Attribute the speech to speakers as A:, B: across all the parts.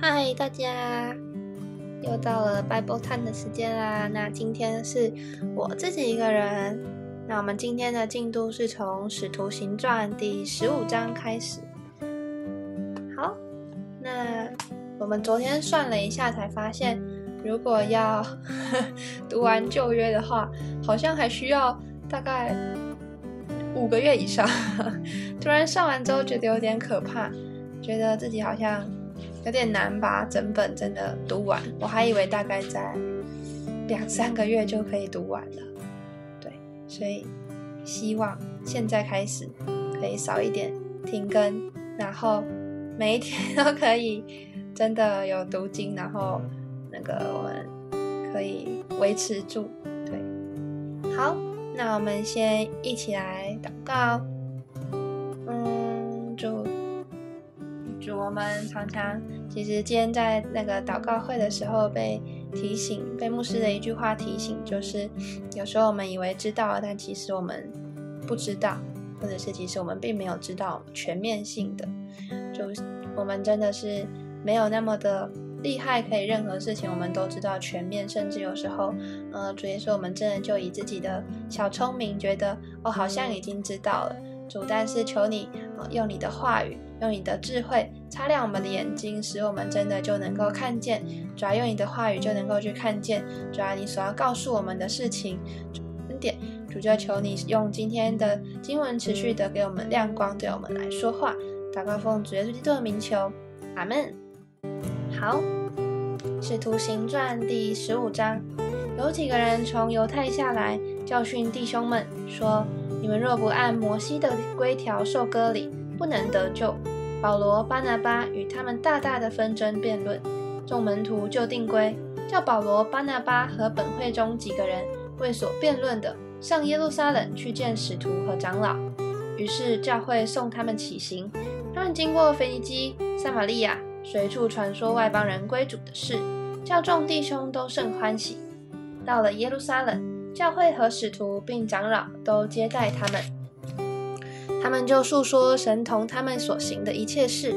A: 嗨，大家，又到了 Bible Time 的时间啦。那今天是我自己一个人。那我们今天的进度是从《使徒行传》第十五章开始。好，那我们昨天算了一下，才发现，如果要 读完旧约的话，好像还需要大概五个月以上。突然上完之后，觉得有点可怕，觉得自己好像。有点难把整本真的读完，我还以为大概在两三个月就可以读完了。对，所以希望现在开始可以少一点停更，然后每一天都可以真的有读经，然后那个我们可以维持住。对，好，那我们先一起来祷告。我们常常，其实今天在那个祷告会的时候被提醒，被牧师的一句话提醒，就是有时候我们以为知道，但其实我们不知道，或者是其实我们并没有知道全面性的，就我们真的是没有那么的厉害，可以任何事情我们都知道全面，甚至有时候，呃，主耶稣，我们真的就以自己的小聪明，觉得哦，好像已经知道了。主，但是求你，用你的话语，用你的智慧，擦亮我们的眼睛，使我们真的就能够看见。主要用你的话语就能够去看见，主要你所要告诉我们的事情。恩典，主就求你用今天的经文持续的给我们亮光，对我们来说话。祷告奉主耶稣基督的名求，阿门。好，使徒行传第十五章，有几个人从犹太下来，教训弟兄们说。你们若不按摩西的规条受割礼，不能得救。保罗、巴拿巴与他们大大的纷争辩论，众门徒就定规，叫保罗、巴拿巴和本会中几个人为所辩论的，上耶路撒冷去见使徒和长老。于是教会送他们起行，他们经过腓尼基、撒玛利亚，随处传说外邦人归主的事，叫众弟兄都甚欢喜。到了耶路撒冷。教会和使徒并长老都接待他们，他们就述说神同他们所行的一切事。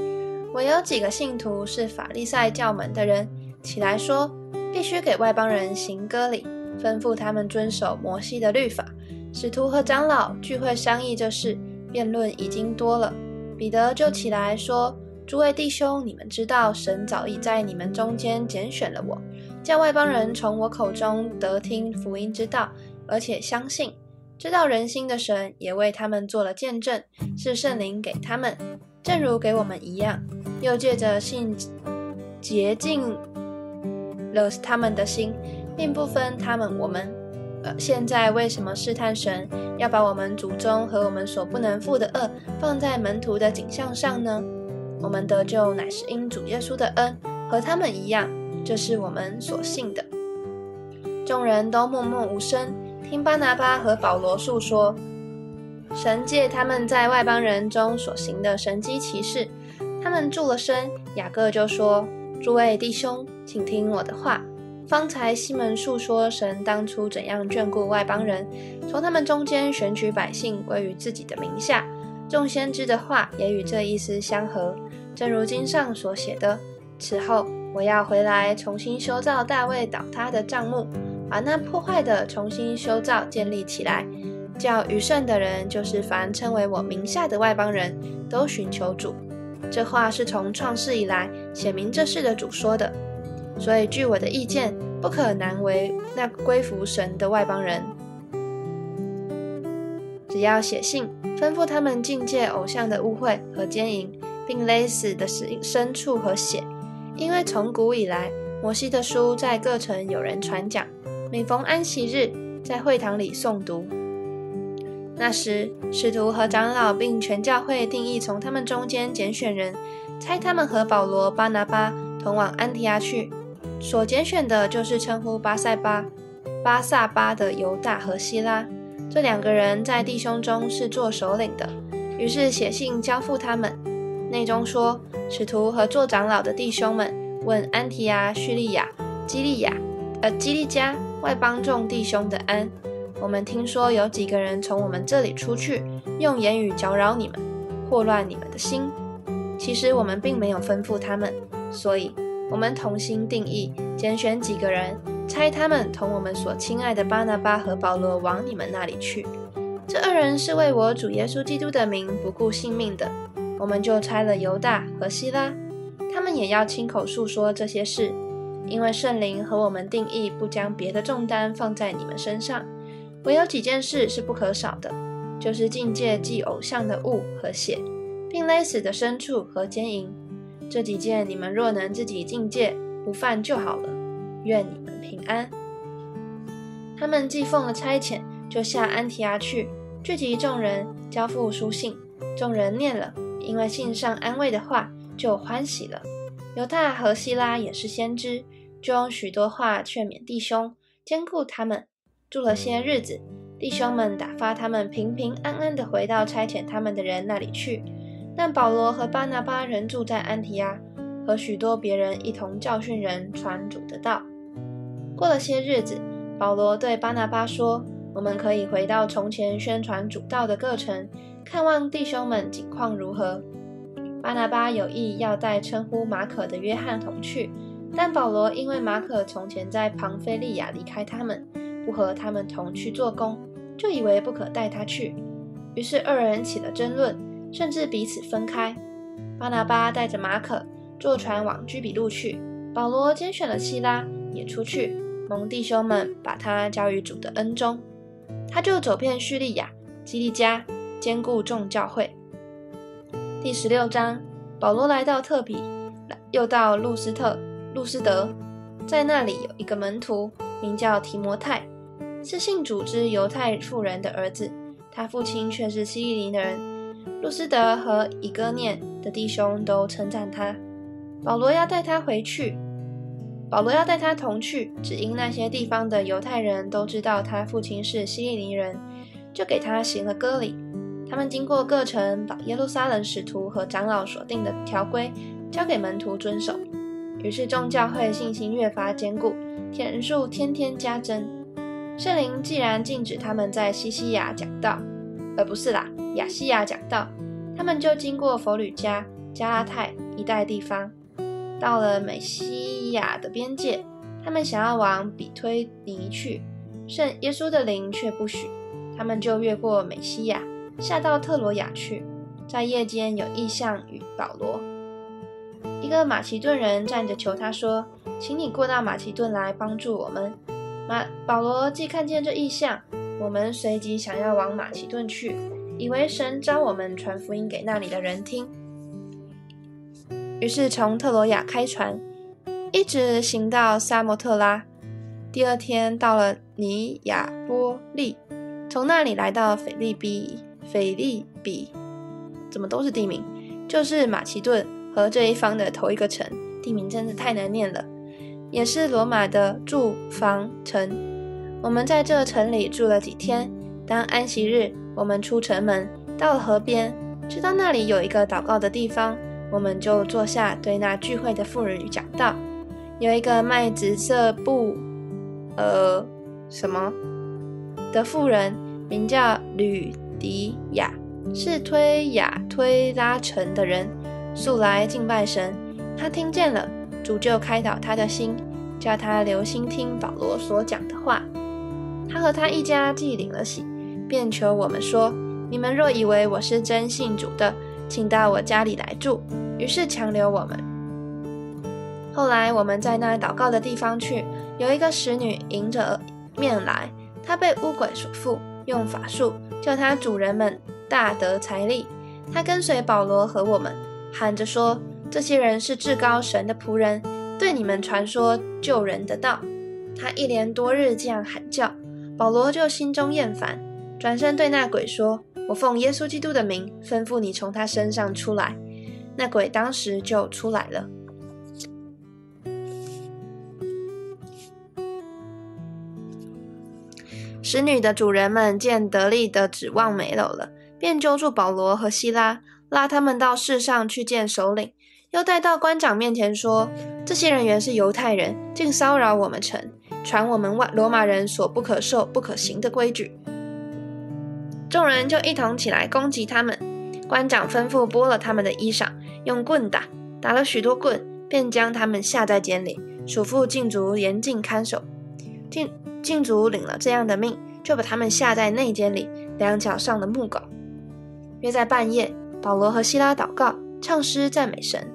A: 唯有几个信徒是法利赛教门的人，起来说必须给外邦人行割礼，吩咐他们遵守摩西的律法。使徒和长老聚会商议这事，辩论已经多了。彼得就起来说：“诸位弟兄，你们知道神早已在你们中间拣选了我。”叫外邦人从我口中得听福音之道，而且相信，知道人心的神也为他们做了见证，是圣灵给他们，正如给我们一样。又借着信洁净了他们的心，并不分他们我们。呃，现在为什么试探神，要把我们祖宗和我们所不能负的恶放在门徒的景象上呢？我们得救乃是因主耶稣的恩，和他们一样。这是我们所信的。众人都默默无声，听巴拿巴和保罗述说神借他们在外邦人中所行的神机骑士。他们住了身，雅各就说：“诸位弟兄，请听我的话。方才西门述说神当初怎样眷顾外邦人，从他们中间选取百姓归于自己的名下。众先知的话也与这意思相合，正如经上所写的。此后。”我要回来重新修造大卫倒塌的帐幕，把那破坏的重新修造建立起来，叫余剩的人，就是凡称为我名下的外邦人都寻求主。这话是从创世以来写明这事的主说的。所以据我的意见，不可难为那归服神的外邦人。只要写信吩咐他们境界偶像的污秽和奸淫，并勒死的牲牲畜和血。因为从古以来，摩西的书在各城有人传讲，每逢安息日，在会堂里诵读。那时，使徒和长老并全教会定义从他们中间拣选人，差他们和保罗、巴拿巴同往安提阿去。所拣选的就是称呼巴塞巴、巴萨巴的犹大和希拉，这两个人在弟兄中是做首领的。于是写信交付他们。内中说，使徒和做长老的弟兄们问安提亚、叙利亚、基利亚、呃基利加外邦众弟兄的安。我们听说有几个人从我们这里出去，用言语搅扰你们，祸乱你们的心。其实我们并没有吩咐他们，所以我们同心定义，拣选几个人，差他们同我们所亲爱的巴拿巴和保罗往你们那里去。这二人是为我主耶稣基督的名不顾性命的。我们就差了犹大和希拉，他们也要亲口述说这些事，因为圣灵和我们定义不将别的重担放在你们身上。唯有几件事是不可少的，就是境界祭偶像的物和血，并勒死的牲畜和奸淫。这几件你们若能自己境界不犯就好了。愿你们平安。他们既奉了差遣，就下安提阿去，聚集众人，交付书信。众人念了。因为信上安慰的话，就欢喜了。犹大和希拉也是先知，就用许多话劝勉弟兄，兼顾他们。住了些日子，弟兄们打发他们平平安安地回到差遣他们的人那里去。但保罗和巴拿巴仍住在安提阿，和许多别人一同教训人传主的道。过了些日子，保罗对巴拿巴说：“我们可以回到从前宣传主道的各城。”看望弟兄们景况如何？巴拿巴有意要带称呼马可的约翰同去，但保罗因为马可从前在庞菲利亚离开他们，不和他们同去做工，就以为不可带他去。于是二人起了争论，甚至彼此分开。巴拿巴带着马可坐船往居比路去，保罗拣选了希拉也出去，蒙弟兄们把他交于主的恩中，他就走遍叙利亚、基利加。兼顾众教会。第十六章，保罗来到特比，又到路斯特、路斯德，在那里有一个门徒，名叫提摩太，是信主之犹太妇人的儿子，他父亲却是希利尼人。路斯德和以哥念的弟兄都称赞他。保罗要带他回去，保罗要带他同去，只因那些地方的犹太人都知道他父亲是希利尼人，就给他行了割礼。他们经过各城，把耶路撒冷使徒和长老所定的条规交给门徒遵守。于是众教会信心越发坚固，人数天天加增。圣灵既然禁止他们在西西亚讲道，而不是啦亚细亚讲道，他们就经过佛吕加、加拉泰一带地方，到了美西亚的边界。他们想要往比推尼去，圣耶稣的灵却不许，他们就越过美西亚。下到特罗亚去，在夜间有异象与保罗。一个马其顿人站着求他说：“请你过到马其顿来帮助我们。”马保罗既看见这异象，我们随即想要往马其顿去，以为神召我们传福音给那里的人听。于是从特罗亚开船，一直行到萨摩特拉。第二天到了尼亚波利，从那里来到菲利比。菲利比怎么都是地名，就是马其顿和这一方的头一个城，地名真的太难念了。也是罗马的住房城。我们在这城里住了几天。当安息日，我们出城门，到了河边，知道那里有一个祷告的地方，我们就坐下，对那聚会的妇人讲道。有一个卖紫色布，呃，什么的妇人，名叫吕。迪亚是推雅推拉城的人，素来敬拜神。他听见了，主就开导他的心，叫他留心听保罗所讲的话。他和他一家既领了喜，便求我们说：“你们若以为我是真信主的，请到我家里来住。”于是强留我们。后来我们在那祷告的地方去，有一个使女迎着面来，她被巫鬼所附。用法术叫她主人们大得财力。她跟随保罗和我们，喊着说：“这些人是至高神的仆人，对你们传说救人的道。”他一连多日这样喊叫，保罗就心中厌烦，转身对那鬼说：“我奉耶稣基督的名，吩咐你从他身上出来。”那鬼当时就出来了。使女的主人们见得力的指望没有了，便揪住保罗和希拉，拉他们到市上去见首领，又带到官长面前说：“这些人原是犹太人，竟骚扰我们城，传我们外罗马人所不可受、不可行的规矩。”众人就一同起来攻击他们。官长吩咐剥了他们的衣裳，用棍打，打了许多棍，便将他们下在监里，嘱咐禁足严禁看守。禁禁足领了这样的命，就把他们下在内监里，两脚上的木狗。约在半夜，保罗和希拉祷告、唱诗、赞美神。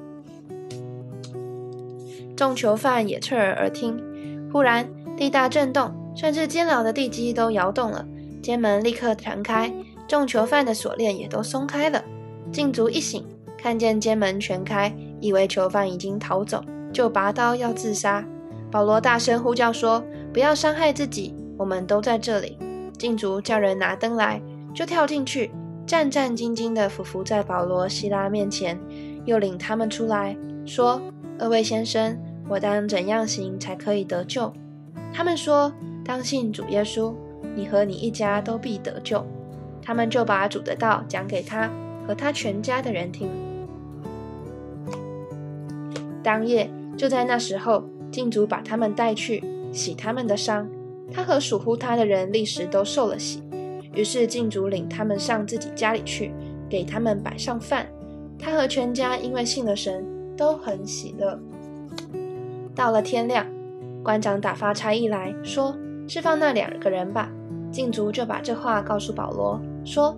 A: 众囚犯也侧耳而听。忽然地大震动，甚至监牢的地基都摇动了。监门立刻弹开，众囚犯的锁链也都松开了。禁足一醒，看见监门全开，以为囚犯已经逃走，就拔刀要自杀。保罗大声呼叫说：“不要伤害自己，我们都在这里。”禁足叫人拿灯来，就跳进去。战战兢兢地伏伏在保罗、希拉面前，又领他们出来，说：“二位先生，我当怎样行才可以得救？”他们说：“当信主耶稣，你和你一家都必得救。”他们就把主的道讲给他和他全家的人听。当夜就在那时候，禁主把他们带去洗他们的伤，他和属乎他的人立时都受了洗。于是禁主领他们上自己家里去，给他们摆上饭。他和全家因为信了神，都很喜乐。到了天亮，官长打发差役来说：“释放那两个人吧。”禁足就把这话告诉保罗，说：“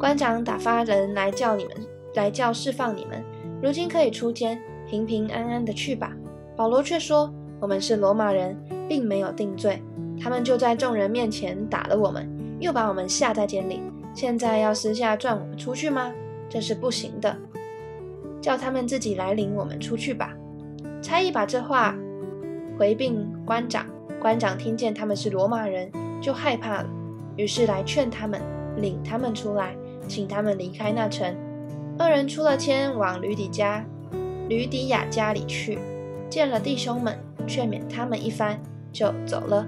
A: 官长打发人来叫你们，来叫释放你们。如今可以出监，平平安安的去吧。”保罗却说：“我们是罗马人，并没有定罪。他们就在众人面前打了我们。”又把我们下在监里，现在要私下转我们出去吗？这是不行的。叫他们自己来领我们出去吧。差役把这话回禀官长，官长听见他们是罗马人，就害怕了，于是来劝他们，领他们出来，请他们离开那城。二人出了监，往吕底家、吕底亚家里去，见了弟兄们，劝勉他们一番，就走了。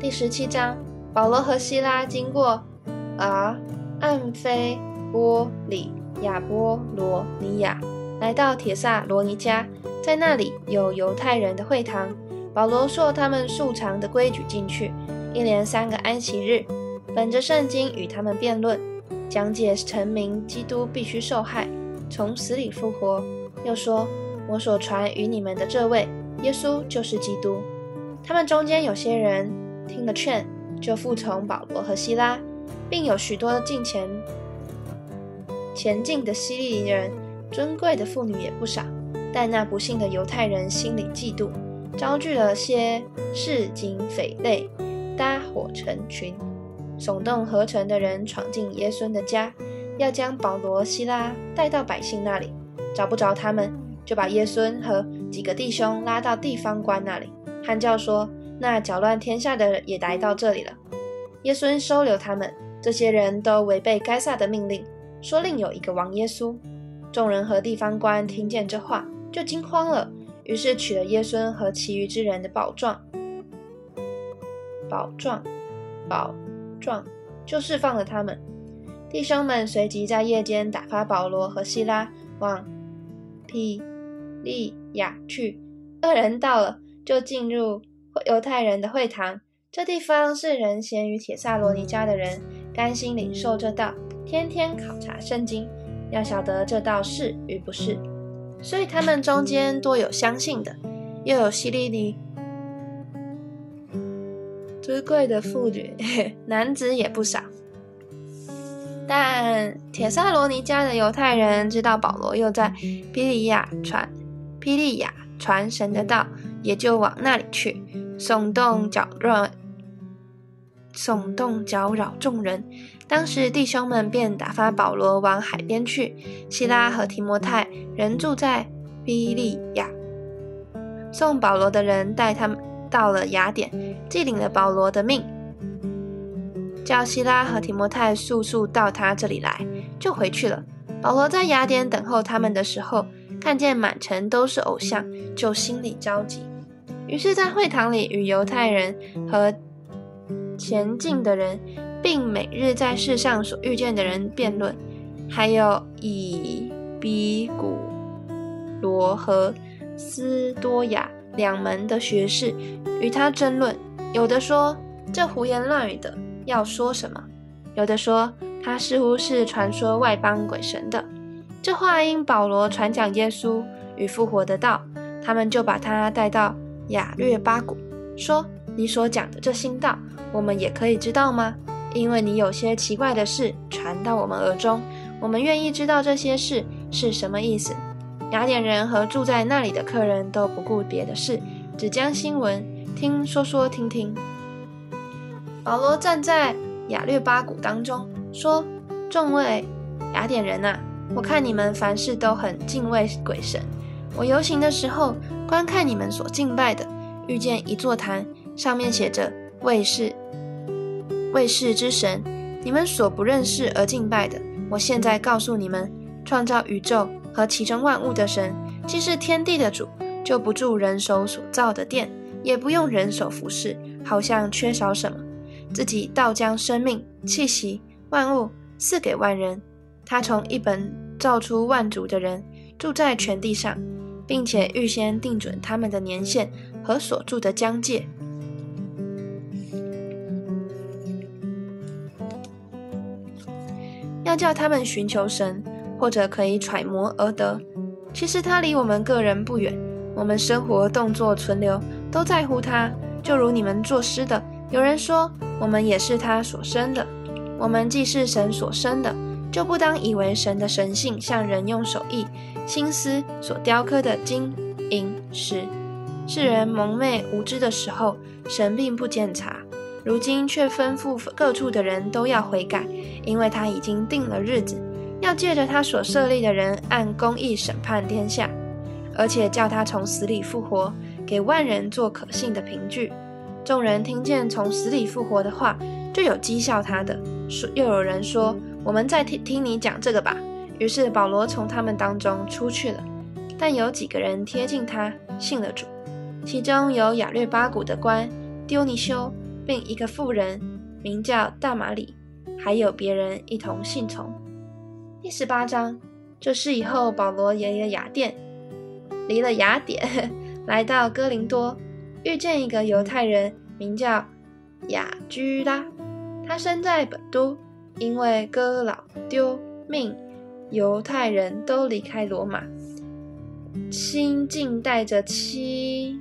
A: 第十七章。保罗和希拉经过啊，暗菲波里亚波罗尼亚，来到铁萨罗尼加，在那里有犹太人的会堂。保罗说他们素常的规矩进去，一连三个安息日，本着圣经与他们辩论，讲解成名基督必须受害，从死里复活。又说：“我所传与你们的这位耶稣就是基督。”他们中间有些人听了劝。就服从保罗和希拉，并有许多进前前进的希利人，尊贵的妇女也不少。但那不幸的犹太人心里嫉妒，招聚了些市井匪类，搭伙成群，耸动合成的人闯进耶稣的家，要将保罗、希拉带到百姓那里。找不着他们，就把耶稣和几个弟兄拉到地方官那里，喊叫说。那搅乱天下的也来到这里了。耶稣收留他们，这些人都违背该撒的命令，说另有一个王耶稣。众人和地方官听见这话，就惊慌了，于是取了耶稣和其余之人的宝状，宝状，宝状，就释放了他们。弟兄们随即在夜间打发保罗和希拉往庇利亚去。二人到了，就进入。犹太人的会堂，这地方是人贤于铁萨罗尼迦的人甘心领受这道，天天考察圣经，要晓得这道是与不是。所以他们中间多有相信的，又有希利尼尊贵的妇女，男子也不少。但铁萨罗尼迦的犹太人知道保罗又在庇利亚传庇利亚传神的道，也就往那里去。耸动搅乱，耸动搅扰众人。当时弟兄们便打发保罗往海边去，希拉和提摩太仍住在比利亚。送保罗的人带他们到了雅典，既领了保罗的命，叫希拉和提摩太速速到他这里来，就回去了。保罗在雅典等候他们的时候，看见满城都是偶像，就心里着急。于是，在会堂里与犹太人和前进的人，并每日在世上所遇见的人辩论，还有以比古罗和斯多亚两门的学士与他争论。有的说这胡言乱语的要说什么；有的说他似乎是传说外邦鬼神的。这话因保罗传讲耶稣与复活的道。他们就把他带到雅略巴谷，说：“你所讲的这新道，我们也可以知道吗？因为你有些奇怪的事传到我们耳中，我们愿意知道这些事是什么意思。”雅典人和住在那里的客人都不顾别的事，只将新闻听说说听听。保罗站在雅略巴谷当中，说：“众位雅典人呐，我看你们凡事都很敬畏鬼神。”我游行的时候，观看你们所敬拜的，遇见一座坛，上面写着“卫士”，卫士之神，你们所不认识而敬拜的。我现在告诉你们，创造宇宙和其中万物的神，既是天地的主，就不住人手所造的殿，也不用人手服侍，好像缺少什么，自己倒将生命、气息、万物赐给万人。他从一本造出万族的人，住在全地上。并且预先定准他们的年限和所住的疆界，要叫他们寻求神，或者可以揣摩而得。其实他离我们个人不远，我们生活、动作、存留都在乎他。就如你们作诗的，有人说我们也是他所生的。我们既是神所生的。就不当以为神的神性像人用手艺、心思所雕刻的金银石。世人蒙昧无知的时候，神并不检查；如今却吩咐各处的人都要悔改，因为他已经定了日子，要借着他所设立的人按公义审判天下，而且叫他从死里复活，给万人做可信的凭据。众人听见从死里复活的话，就有讥笑他的，说又有人说。我们再听听你讲这个吧。于是保罗从他们当中出去了，但有几个人贴近他，信了主，其中有亚略巴谷的官丢尼修，并一个妇人名叫大马里，还有别人一同信从。第十八章，这事以后，保罗爷爷雅典离了雅典，来到哥林多，遇见一个犹太人，名叫雅居拉，他生在本都。因为哥老丢命，犹太人都离开罗马，新近带着七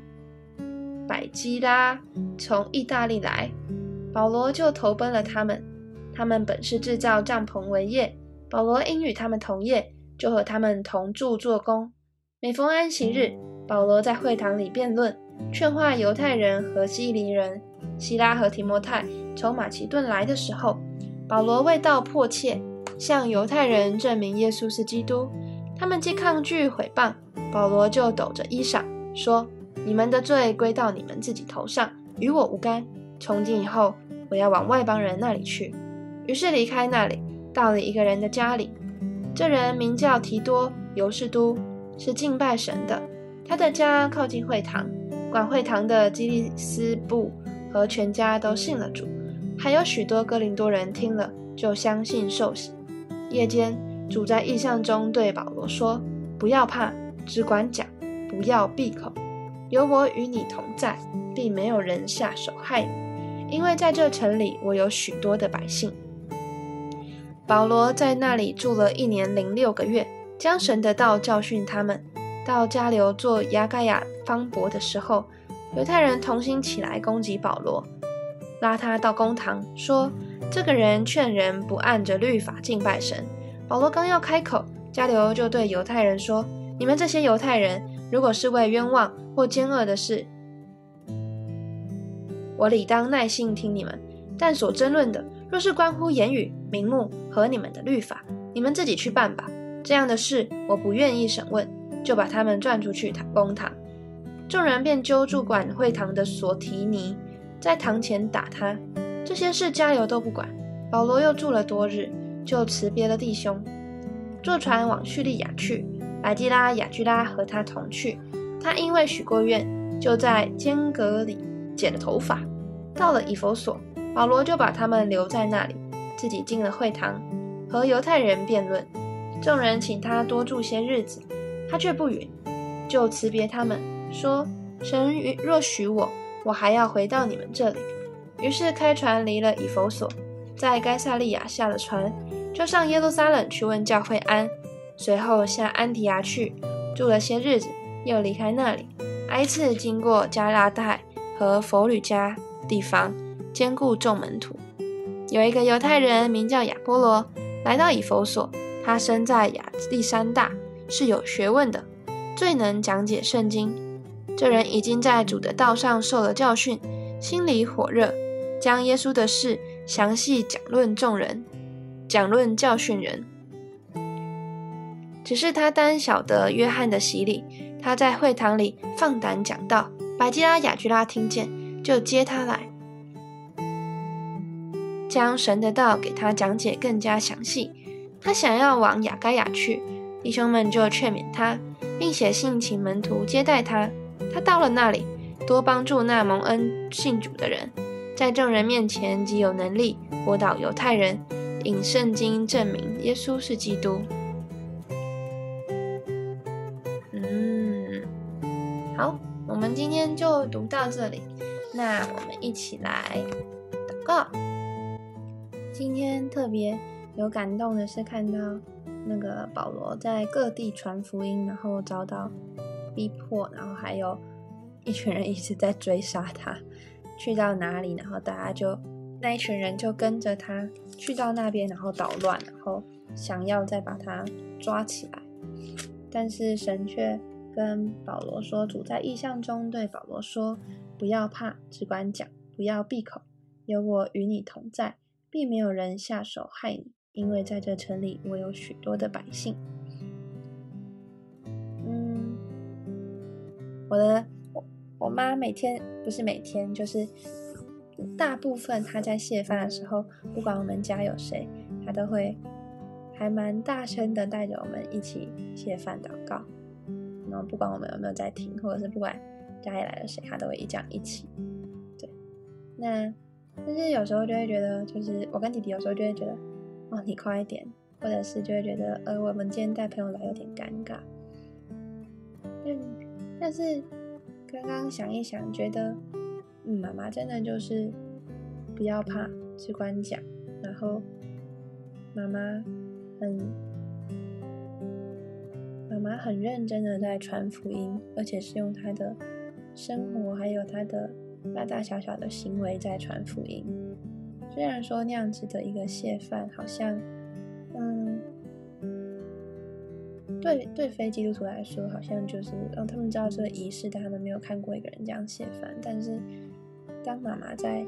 A: 百基拉从意大利来，保罗就投奔了他们。他们本是制造帐篷为业，保罗因与他们同业，就和他们同住做工。每逢安息日，保罗在会堂里辩论，劝化犹太人和希利人。希拉和提摩太从马其顿来的时候。保罗为道迫切，向犹太人证明耶稣是基督。他们既抗拒毁谤，保罗就抖着衣裳说：“你们的罪归到你们自己头上，与我无干。从今以后，我要往外邦人那里去。”于是离开那里，到了一个人的家里。这人名叫提多尤士都，是敬拜神的。他的家靠近会堂，管会堂的基利斯布和全家都信了主。还有许多哥林多人听了，就相信受洗。夜间，主在异象中对保罗说：“不要怕，只管讲，不要闭口。有我与你同在，并没有人下手害你，因为在这城里我有许多的百姓。”保罗在那里住了一年零六个月，将神的道教训他们。到加流做亚盖亚方伯的时候，犹太人同心起来攻击保罗。拉他到公堂，说：“这个人劝人不按着律法敬拜神。”保罗刚要开口，加流就对犹太人说：“你们这些犹太人，如果是为冤枉或奸恶的事，我理当耐心听你们；但所争论的，若是关乎言语、名目和你们的律法，你们自己去办吧。这样的事，我不愿意审问。”就把他们转出去公堂。众人便揪住管会堂的索提尼。在堂前打他，这些事加油都不管。保罗又住了多日，就辞别了弟兄，坐船往叙利亚去。百基拉、雅居拉和他同去。他因为许过愿，就在间隔里剪了头发。到了以弗所，保罗就把他们留在那里，自己进了会堂，和犹太人辩论。众人请他多住些日子，他却不允，就辞别他们，说：“神若许我。”我还要回到你们这里，于是开船离了以弗所，在该萨利亚下了船，就上耶路撒冷去问教会安，随后下安提亚去，住了些日子，又离开那里，挨次经过加拉太和佛吕加地方，兼顾众门徒。有一个犹太人名叫亚波罗，来到以弗所，他生在亚历山大，是有学问的，最能讲解圣经。这人已经在主的道上受了教训，心里火热，将耶稣的事详细讲论众人，讲论教训人。只是他单晓得约翰的洗礼，他在会堂里放胆讲道。百基拉、雅居拉听见，就接他来，将神的道给他讲解更加详细。他想要往雅盖亚去，弟兄们就劝勉他，并写信请门徒接待他。他到了那里，多帮助那蒙恩信主的人，在众人面前极有能力驳倒犹太人，引圣经证明耶稣是基督。嗯好，我们今天就读到这里。那我们一起来祷告。今天特别有感动的是看到那个保罗在各地传福音，然后遭到逼迫，然后还有一群人一直在追杀他。去到哪里，然后大家就那一群人就跟着他去到那边，然后捣乱，然后想要再把他抓起来，但是神却。跟保罗说，主在意象中对保罗说：“不要怕，只管讲，不要闭口，有我与你同在，并没有人下手害你，因为在这城里我有许多的百姓。”嗯，我的我妈每天不是每天，就是大部分她在谢饭的时候，不管我们家有谁，她都会还蛮大声的带着我们一起谢饭祷告。然后不管我们有没有在听，或者是不管家里来了谁，他都会一讲一起。对，那但是有时候就会觉得，就是我跟弟弟有时候就会觉得，哦，你快一点，或者是就会觉得，呃，我们今天带朋友来有点尴尬。嗯，但是刚刚想一想，觉得，嗯，妈妈真的就是不要怕，只管讲，然后妈妈很。妈妈很认真的在传福音，而且是用她的生活还有她的大大小小的行为在传福音。虽然说那样子的一个谢饭，好像，对对非基督徒来说，好像就是让他们知道这个仪式，但他们没有看过一个人这样谢饭。但是，当妈妈在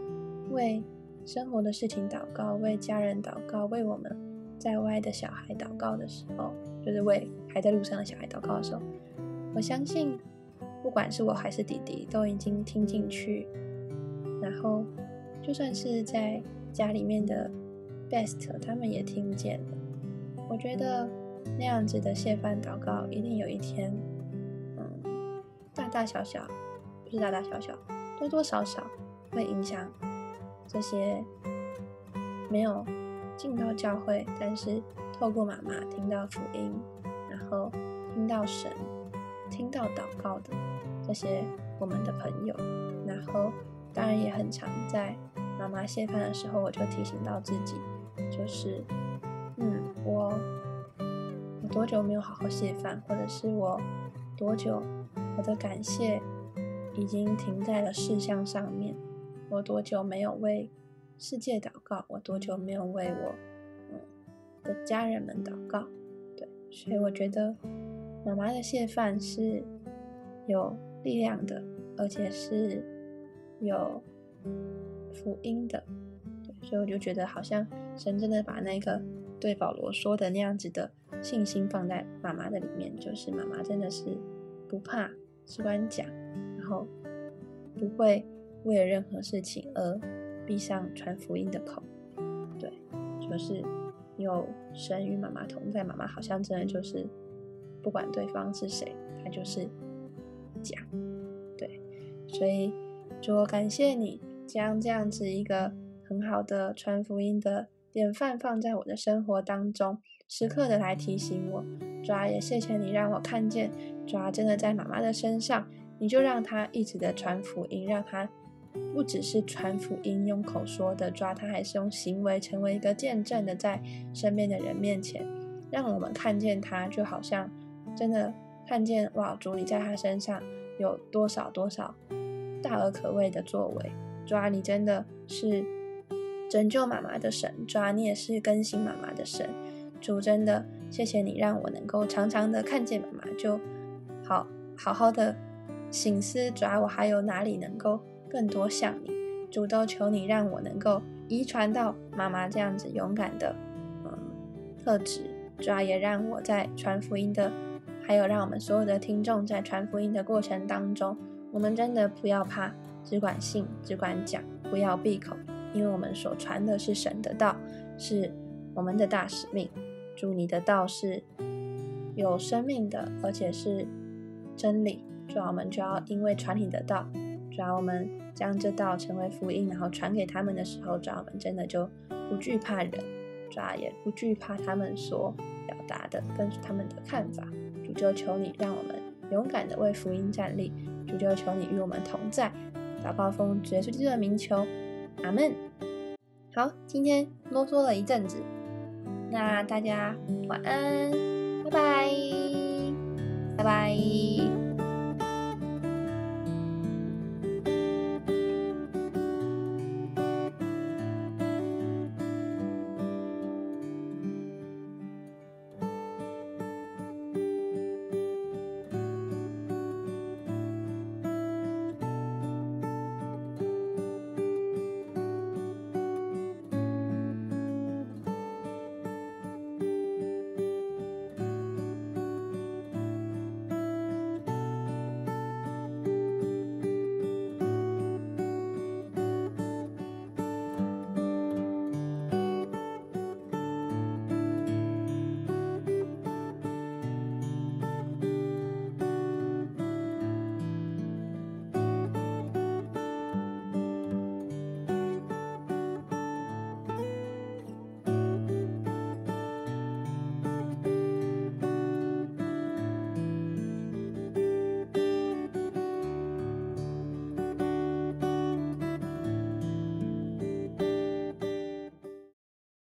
A: 为生活的事情祷告，为家人祷告，为我们在外的小孩祷告的时候，就是为。还在路上的小孩祷告的时候，我相信，不管是我还是弟弟，都已经听进去。然后，就算是在家里面的 best，他们也听见了。我觉得那样子的谢饭祷告，一定有一天，嗯，大大小小，不是大大小小，多多少少会影响这些没有进到教会，但是透过妈妈听到福音。然后听到神、听到祷告的这些我们的朋友，然后当然也很常在妈妈谢饭的时候，我就提醒到自己，就是嗯，我多久没有好好谢饭，或者是我多久我的感谢已经停在了事项上面，我多久没有为世界祷告，我多久没有为我的家人们祷告。对所以我觉得妈妈的谢饭是有力量的，而且是有福音的。对，所以我就觉得好像神真的把那个对保罗说的那样子的信心放在妈妈的里面，就是妈妈真的是不怕，只管讲，然后不会为了任何事情而闭上传福音的口。对，就是。有神与妈妈同在，妈妈好像真的就是不管对方是谁，她就是讲，对，所以主感谢你将这样子一个很好的传福音的典范放在我的生活当中，时刻的来提醒我。主啊，也谢谢你让我看见，主啊，真的在妈妈的身上，你就让她一直的传福音，让她。不只是传福音用口说的抓他，还是用行为成为一个见证的，在身边的人面前，让我们看见他，就好像真的看见哇，主你在他身上有多少多少大而可畏的作为。主啊，你真的是拯救妈妈的神，主啊，你也是更新妈妈的神。主真的谢谢你，让我能够常常的看见妈妈，就好好好的醒思。主啊，我还有哪里能够更多像你？主都求你让我能够遗传到妈妈这样子勇敢的嗯特质。主啊，也让我在传福音的。还有，让我们所有的听众在传福音的过程当中，我们真的不要怕，只管信，只管讲，不要闭口，因为我们所传的是神的道，是我们的大使命。祝你的道是有生命的，而且是真理。主要我们就要因为传你的道，主要我们将这道成为福音，然后传给他们的时候，主要我们真的就不惧怕人，主要也不惧怕他们所表达的跟他们的看法。主就求你让我们勇敢的为福音站立，主就求你与我们同在。祷告奉主耶稣基督的名求，阿门。好，今天啰嗦了一阵子，那大家晚安，拜拜，拜拜。